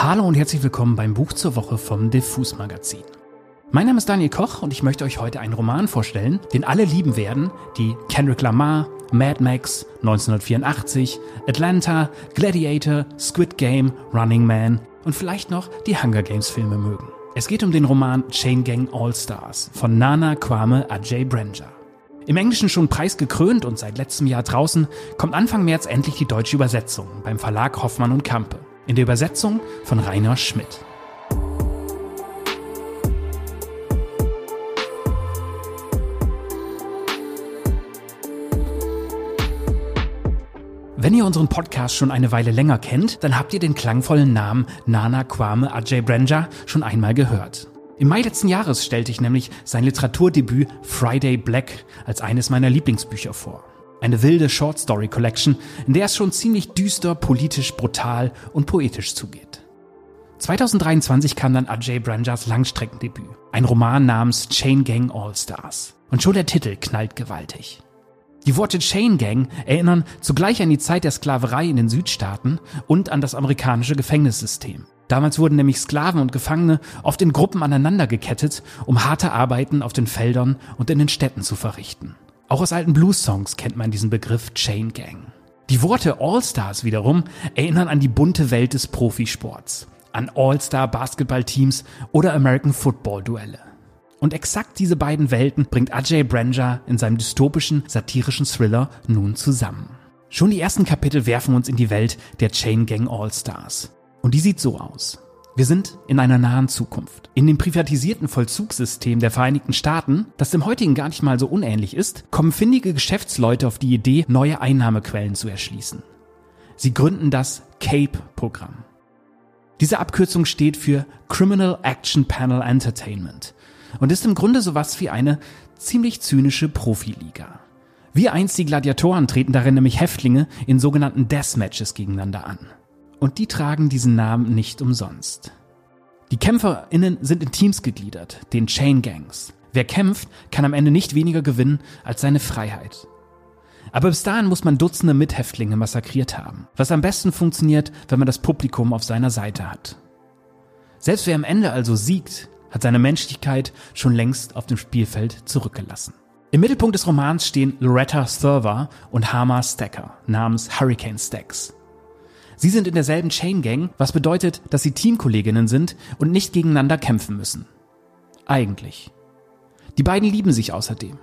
Hallo und herzlich willkommen beim Buch zur Woche vom Diffus Magazin. Mein Name ist Daniel Koch und ich möchte euch heute einen Roman vorstellen, den alle lieben werden, die Kendrick Lamar, Mad Max, 1984, Atlanta, Gladiator, Squid Game, Running Man und vielleicht noch die Hunger Games Filme mögen. Es geht um den Roman Chain Gang All Stars von Nana Kwame Ajay Brenja. Im Englischen schon preisgekrönt und seit letztem Jahr draußen, kommt Anfang März endlich die deutsche Übersetzung beim Verlag Hoffmann und Kampe in der Übersetzung von Rainer Schmidt. Wenn ihr unseren Podcast schon eine Weile länger kennt, dann habt ihr den klangvollen Namen Nana Kwame Ajay Brenja schon einmal gehört. Im Mai letzten Jahres stellte ich nämlich sein Literaturdebüt Friday Black als eines meiner Lieblingsbücher vor. Eine wilde Short Story Collection, in der es schon ziemlich düster, politisch, brutal und poetisch zugeht. 2023 kam dann Ajay Branjas Langstreckendebüt, ein Roman namens Chain Gang All Stars. Und schon der Titel knallt gewaltig. Die Worte Chain Gang erinnern zugleich an die Zeit der Sklaverei in den Südstaaten und an das amerikanische Gefängnissystem. Damals wurden nämlich Sklaven und Gefangene oft in Gruppen aneinander gekettet, um harte Arbeiten auf den Feldern und in den Städten zu verrichten. Auch aus alten Blues-Songs kennt man diesen Begriff Chain Gang. Die Worte All-Stars wiederum erinnern an die bunte Welt des Profisports, an All-Star-Basketball-Teams oder American Football-Duelle. Und exakt diese beiden Welten bringt Ajay Branja in seinem dystopischen, satirischen Thriller nun zusammen. Schon die ersten Kapitel werfen uns in die Welt der Chain Gang All-Stars. Und die sieht so aus. Wir sind in einer nahen Zukunft. In dem privatisierten Vollzugssystem der Vereinigten Staaten, das dem heutigen gar nicht mal so unähnlich ist, kommen findige Geschäftsleute auf die Idee, neue Einnahmequellen zu erschließen. Sie gründen das CAPE-Programm. Diese Abkürzung steht für Criminal Action Panel Entertainment und ist im Grunde sowas wie eine ziemlich zynische Profiliga. Wie einst die Gladiatoren treten darin nämlich Häftlinge in sogenannten Deathmatches gegeneinander an. Und die tragen diesen Namen nicht umsonst. Die KämpferInnen sind in Teams gegliedert, den Chain Gangs. Wer kämpft, kann am Ende nicht weniger gewinnen als seine Freiheit. Aber bis dahin muss man Dutzende Mithäftlinge massakriert haben, was am besten funktioniert, wenn man das Publikum auf seiner Seite hat. Selbst wer am Ende also siegt, hat seine Menschlichkeit schon längst auf dem Spielfeld zurückgelassen. Im Mittelpunkt des Romans stehen Loretta Thurver und Hama Stacker namens Hurricane Stacks. Sie sind in derselben Chain Gang, was bedeutet, dass sie Teamkolleginnen sind und nicht gegeneinander kämpfen müssen. Eigentlich. Die beiden lieben sich außerdem,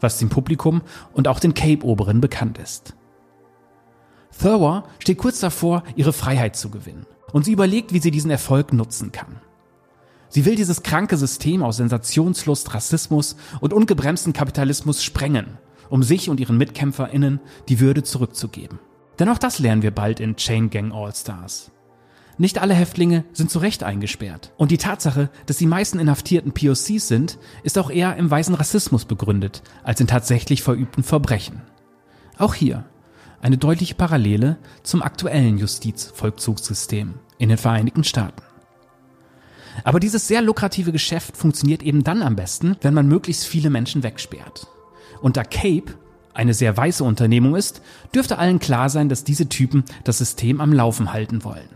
was dem Publikum und auch den Cape-Oberen bekannt ist. Thurwer steht kurz davor, ihre Freiheit zu gewinnen und sie überlegt, wie sie diesen Erfolg nutzen kann. Sie will dieses kranke System aus Sensationslust, Rassismus und ungebremsten Kapitalismus sprengen, um sich und ihren MitkämpferInnen die Würde zurückzugeben. Denn auch das lernen wir bald in Chain Gang All Stars. Nicht alle Häftlinge sind zu Recht eingesperrt. Und die Tatsache, dass die meisten Inhaftierten POCs sind, ist auch eher im weißen Rassismus begründet, als in tatsächlich verübten Verbrechen. Auch hier eine deutliche Parallele zum aktuellen Justizvollzugssystem in den Vereinigten Staaten. Aber dieses sehr lukrative Geschäft funktioniert eben dann am besten, wenn man möglichst viele Menschen wegsperrt. Und da Cape eine sehr weiße Unternehmung ist, dürfte allen klar sein, dass diese Typen das System am Laufen halten wollen.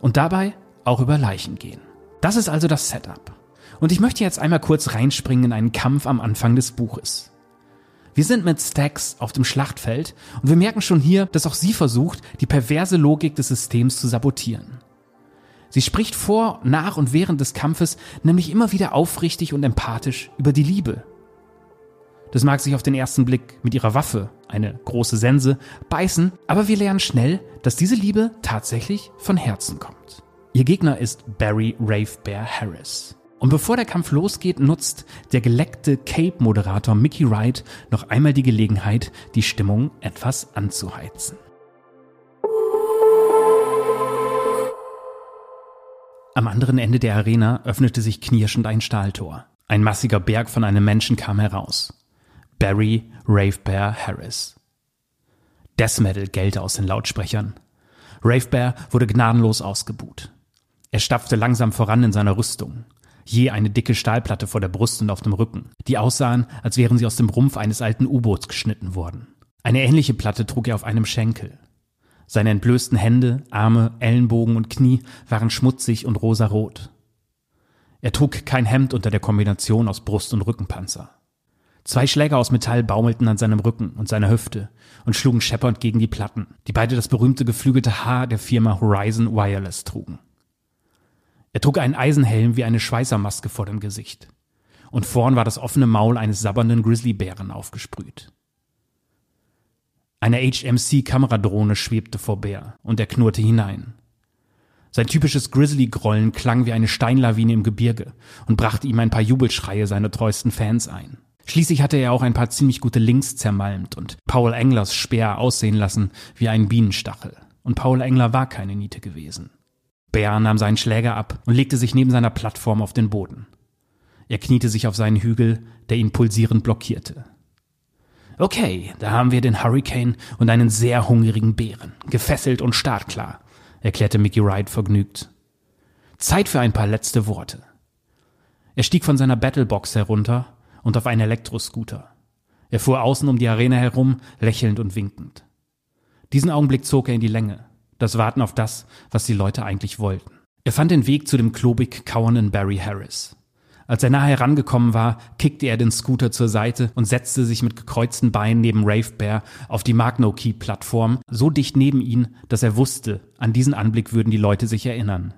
Und dabei auch über Leichen gehen. Das ist also das Setup. Und ich möchte jetzt einmal kurz reinspringen in einen Kampf am Anfang des Buches. Wir sind mit Stacks auf dem Schlachtfeld und wir merken schon hier, dass auch sie versucht, die perverse Logik des Systems zu sabotieren. Sie spricht vor, nach und während des Kampfes nämlich immer wieder aufrichtig und empathisch über die Liebe, das mag sich auf den ersten Blick mit ihrer Waffe, eine große Sense, beißen, aber wir lernen schnell, dass diese Liebe tatsächlich von Herzen kommt. Ihr Gegner ist Barry Rave Bear Harris. Und bevor der Kampf losgeht, nutzt der geleckte Cape-Moderator Mickey Wright noch einmal die Gelegenheit, die Stimmung etwas anzuheizen. Am anderen Ende der Arena öffnete sich knirschend ein Stahltor. Ein massiger Berg von einem Menschen kam heraus. Barry Rave Bear Harris. Death Metal gellte aus den Lautsprechern. Rave Bear wurde gnadenlos ausgebuht. Er stapfte langsam voran in seiner Rüstung. Je eine dicke Stahlplatte vor der Brust und auf dem Rücken, die aussahen, als wären sie aus dem Rumpf eines alten U-Boots geschnitten worden. Eine ähnliche Platte trug er auf einem Schenkel. Seine entblößten Hände, Arme, Ellenbogen und Knie waren schmutzig und rosarot. Er trug kein Hemd unter der Kombination aus Brust- und Rückenpanzer. Zwei Schläger aus Metall baumelten an seinem Rücken und seiner Hüfte und schlugen scheppernd gegen die Platten, die beide das berühmte geflügelte Haar der Firma Horizon Wireless trugen. Er trug einen Eisenhelm wie eine Schweißermaske vor dem Gesicht. Und vorn war das offene Maul eines sabbernden Grizzlybären aufgesprüht. Eine HMC-Kameradrohne schwebte vor Bär und er knurrte hinein. Sein typisches Grizzly-Grollen klang wie eine Steinlawine im Gebirge und brachte ihm ein paar Jubelschreie seiner treuesten Fans ein. Schließlich hatte er auch ein paar ziemlich gute Links zermalmt und Paul Englers Speer aussehen lassen wie ein Bienenstachel. Und Paul Engler war keine Niete gewesen. Bär nahm seinen Schläger ab und legte sich neben seiner Plattform auf den Boden. Er kniete sich auf seinen Hügel, der ihn pulsierend blockierte. Okay, da haben wir den Hurricane und einen sehr hungrigen Bären, gefesselt und startklar, erklärte Mickey Wright vergnügt. Zeit für ein paar letzte Worte. Er stieg von seiner Battlebox herunter und auf einen Elektroscooter. Er fuhr außen um die Arena herum, lächelnd und winkend. Diesen Augenblick zog er in die Länge, das Warten auf das, was die Leute eigentlich wollten. Er fand den Weg zu dem klobig kauernden Barry Harris. Als er nahe herangekommen war, kickte er den Scooter zur Seite und setzte sich mit gekreuzten Beinen neben Rave Bear auf die Magno Key Plattform, so dicht neben ihn, dass er wusste, an diesen Anblick würden die Leute sich erinnern.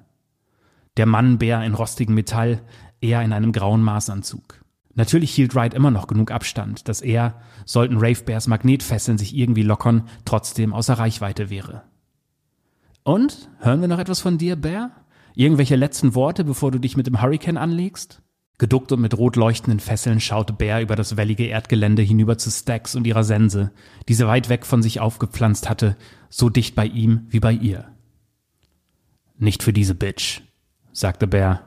Der Mann Bär in rostigem Metall, er in einem grauen Maßanzug. Natürlich hielt Wright immer noch genug Abstand, dass er, sollten Rave Bears Magnetfesseln sich irgendwie lockern, trotzdem außer Reichweite wäre. Und? Hören wir noch etwas von dir, Bear? Irgendwelche letzten Worte, bevor du dich mit dem Hurricane anlegst? Geduckt und mit rot leuchtenden Fesseln schaute Bear über das wellige Erdgelände hinüber zu Stax und ihrer Sense, die sie weit weg von sich aufgepflanzt hatte, so dicht bei ihm wie bei ihr. Nicht für diese Bitch, sagte Bear.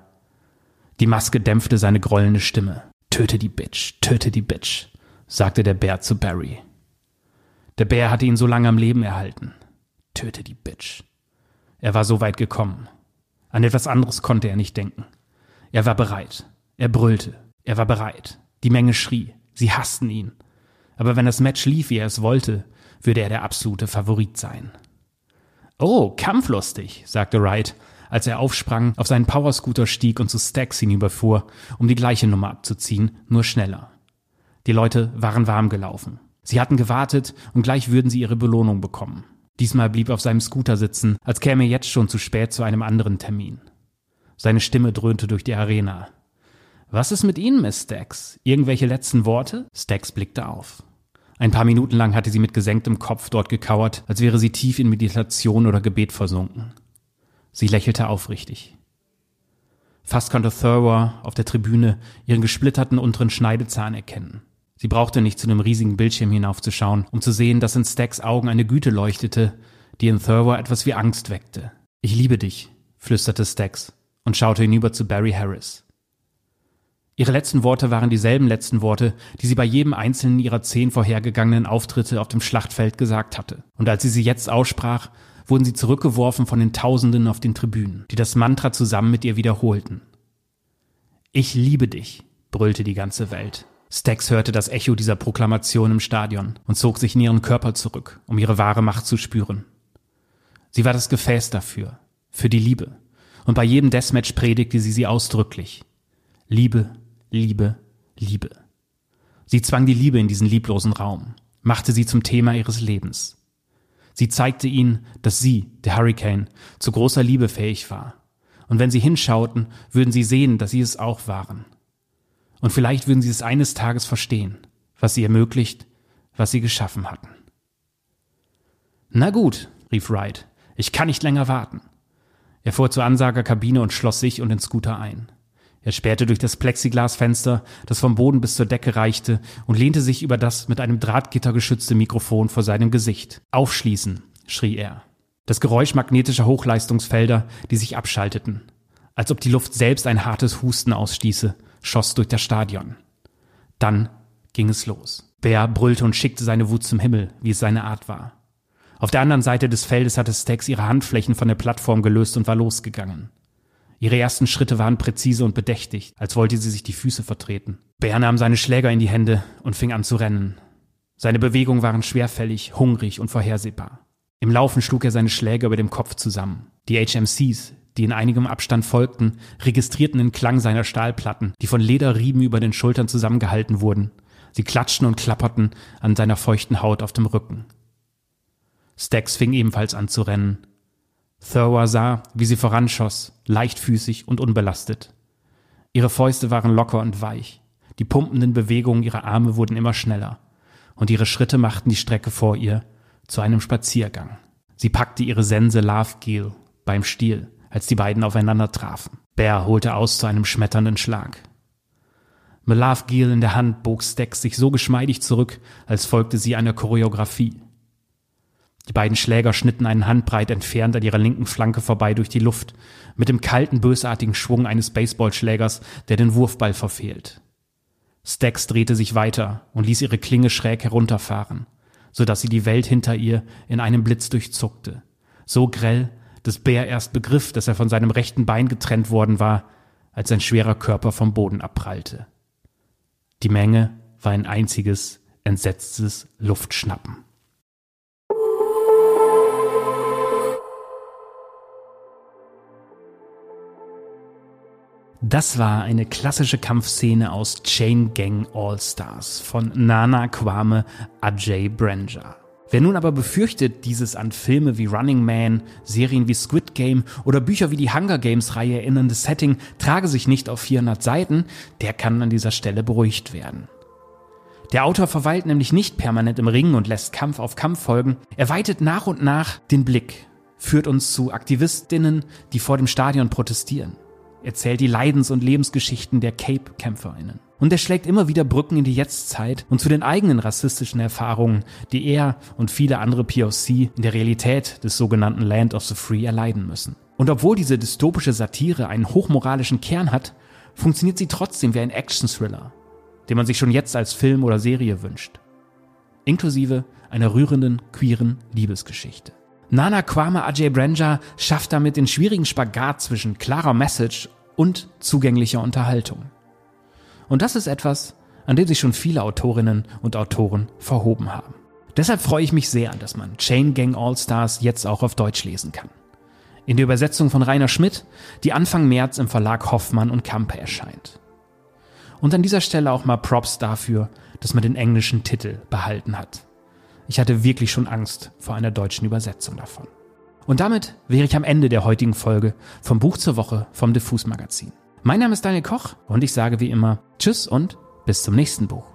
Die Maske dämpfte seine grollende Stimme. Töte die Bitch, töte die Bitch, sagte der Bär zu Barry. Der Bär hatte ihn so lange am Leben erhalten. Töte die Bitch. Er war so weit gekommen. An etwas anderes konnte er nicht denken. Er war bereit. Er brüllte. Er war bereit. Die Menge schrie. Sie hassten ihn. Aber wenn das Match lief, wie er es wollte, würde er der absolute Favorit sein. Oh, kampflustig, sagte Wright, als er aufsprang, auf seinen Powerscooter stieg und zu Stax hinüberfuhr, um die gleiche Nummer abzuziehen, nur schneller. Die Leute waren warm gelaufen. Sie hatten gewartet und gleich würden sie ihre Belohnung bekommen. Diesmal blieb er auf seinem Scooter sitzen, als käme er jetzt schon zu spät zu einem anderen Termin. Seine Stimme dröhnte durch die Arena. Was ist mit Ihnen, Miss Stax? Irgendwelche letzten Worte? Stax blickte auf. Ein paar Minuten lang hatte sie mit gesenktem Kopf dort gekauert, als wäre sie tief in Meditation oder Gebet versunken. Sie lächelte aufrichtig. Fast konnte Thurwer auf der Tribüne ihren gesplitterten unteren Schneidezahn erkennen. Sie brauchte nicht zu dem riesigen Bildschirm hinaufzuschauen, um zu sehen, dass in Stacks Augen eine Güte leuchtete, die in Thurwer etwas wie Angst weckte. Ich liebe dich, flüsterte Stacks und schaute hinüber zu Barry Harris. Ihre letzten Worte waren dieselben letzten Worte, die sie bei jedem einzelnen ihrer zehn vorhergegangenen Auftritte auf dem Schlachtfeld gesagt hatte. Und als sie sie jetzt aussprach, wurden sie zurückgeworfen von den Tausenden auf den Tribünen, die das Mantra zusammen mit ihr wiederholten. Ich liebe dich, brüllte die ganze Welt. Stax hörte das Echo dieser Proklamation im Stadion und zog sich in ihren Körper zurück, um ihre wahre Macht zu spüren. Sie war das Gefäß dafür, für die Liebe. Und bei jedem Deathmatch predigte sie sie ausdrücklich. Liebe, Liebe, Liebe. Sie zwang die Liebe in diesen lieblosen Raum, machte sie zum Thema ihres Lebens. Sie zeigte ihnen, dass sie, der Hurricane, zu großer Liebe fähig war. Und wenn sie hinschauten, würden sie sehen, dass sie es auch waren. Und vielleicht würden sie es eines Tages verstehen, was sie ermöglicht, was sie geschaffen hatten. Na gut, rief Wright, ich kann nicht länger warten. Er fuhr zur Ansagerkabine und schloss sich und den Scooter ein. Er spähte durch das Plexiglasfenster, das vom Boden bis zur Decke reichte, und lehnte sich über das mit einem Drahtgitter geschützte Mikrofon vor seinem Gesicht. Aufschließen, schrie er. Das Geräusch magnetischer Hochleistungsfelder, die sich abschalteten. Als ob die Luft selbst ein hartes Husten ausstieße, schoss durch das Stadion. Dann ging es los. Bär brüllte und schickte seine Wut zum Himmel, wie es seine Art war. Auf der anderen Seite des Feldes hatte Stax ihre Handflächen von der Plattform gelöst und war losgegangen. Ihre ersten Schritte waren präzise und bedächtig, als wollte sie sich die Füße vertreten. Bär nahm seine Schläger in die Hände und fing an zu rennen. Seine Bewegungen waren schwerfällig, hungrig und vorhersehbar. Im Laufen schlug er seine Schläge über dem Kopf zusammen. Die HMCs, die in einigem Abstand folgten, registrierten den Klang seiner Stahlplatten, die von Lederrieben über den Schultern zusammengehalten wurden. Sie klatschten und klapperten an seiner feuchten Haut auf dem Rücken. Stax fing ebenfalls an zu rennen. Thurwa sah, wie sie voranschoss, leichtfüßig und unbelastet. Ihre Fäuste waren locker und weich. Die pumpenden Bewegungen ihrer Arme wurden immer schneller. Und ihre Schritte machten die Strecke vor ihr zu einem Spaziergang. Sie packte ihre Sense Love Gel beim Stiel, als die beiden aufeinander trafen. Bear holte aus zu einem schmetternden Schlag. Mit Love Gel in der Hand bog Stax sich so geschmeidig zurück, als folgte sie einer Choreografie. Die beiden Schläger schnitten einen Handbreit entfernt an ihrer linken Flanke vorbei durch die Luft, mit dem kalten, bösartigen Schwung eines Baseballschlägers, der den Wurfball verfehlt. Stax drehte sich weiter und ließ ihre Klinge schräg herunterfahren, so dass sie die Welt hinter ihr in einem Blitz durchzuckte. So grell, dass Bär erst begriff, dass er von seinem rechten Bein getrennt worden war, als sein schwerer Körper vom Boden abprallte. Die Menge war ein einziges, entsetztes Luftschnappen. Das war eine klassische Kampfszene aus Chain Gang All Stars von Nana Kwame Ajay Branja. Wer nun aber befürchtet, dieses an Filme wie Running Man, Serien wie Squid Game oder Bücher wie die Hunger Games Reihe erinnernde Setting trage sich nicht auf 400 Seiten, der kann an dieser Stelle beruhigt werden. Der Autor verweilt nämlich nicht permanent im Ring und lässt Kampf auf Kampf folgen. Er weitet nach und nach den Blick, führt uns zu Aktivistinnen, die vor dem Stadion protestieren erzählt die Leidens- und Lebensgeschichten der Cape-KämpferInnen. Und er schlägt immer wieder Brücken in die Jetztzeit und zu den eigenen rassistischen Erfahrungen, die er und viele andere POC in der Realität des sogenannten Land of the Free erleiden müssen. Und obwohl diese dystopische Satire einen hochmoralischen Kern hat, funktioniert sie trotzdem wie ein Action-Thriller, den man sich schon jetzt als Film oder Serie wünscht. Inklusive einer rührenden, queeren Liebesgeschichte. Nana Kwame Ajay Branja schafft damit den schwierigen Spagat zwischen klarer Message und zugänglicher Unterhaltung. Und das ist etwas, an dem sich schon viele Autorinnen und Autoren verhoben haben. Deshalb freue ich mich sehr, dass man Chain Gang All Stars jetzt auch auf Deutsch lesen kann. In der Übersetzung von Rainer Schmidt, die Anfang März im Verlag Hoffmann und Kampe erscheint. Und an dieser Stelle auch mal Props dafür, dass man den englischen Titel behalten hat. Ich hatte wirklich schon Angst vor einer deutschen Übersetzung davon. Und damit wäre ich am Ende der heutigen Folge vom Buch zur Woche vom Diffus Magazin. Mein Name ist Daniel Koch und ich sage wie immer Tschüss und bis zum nächsten Buch.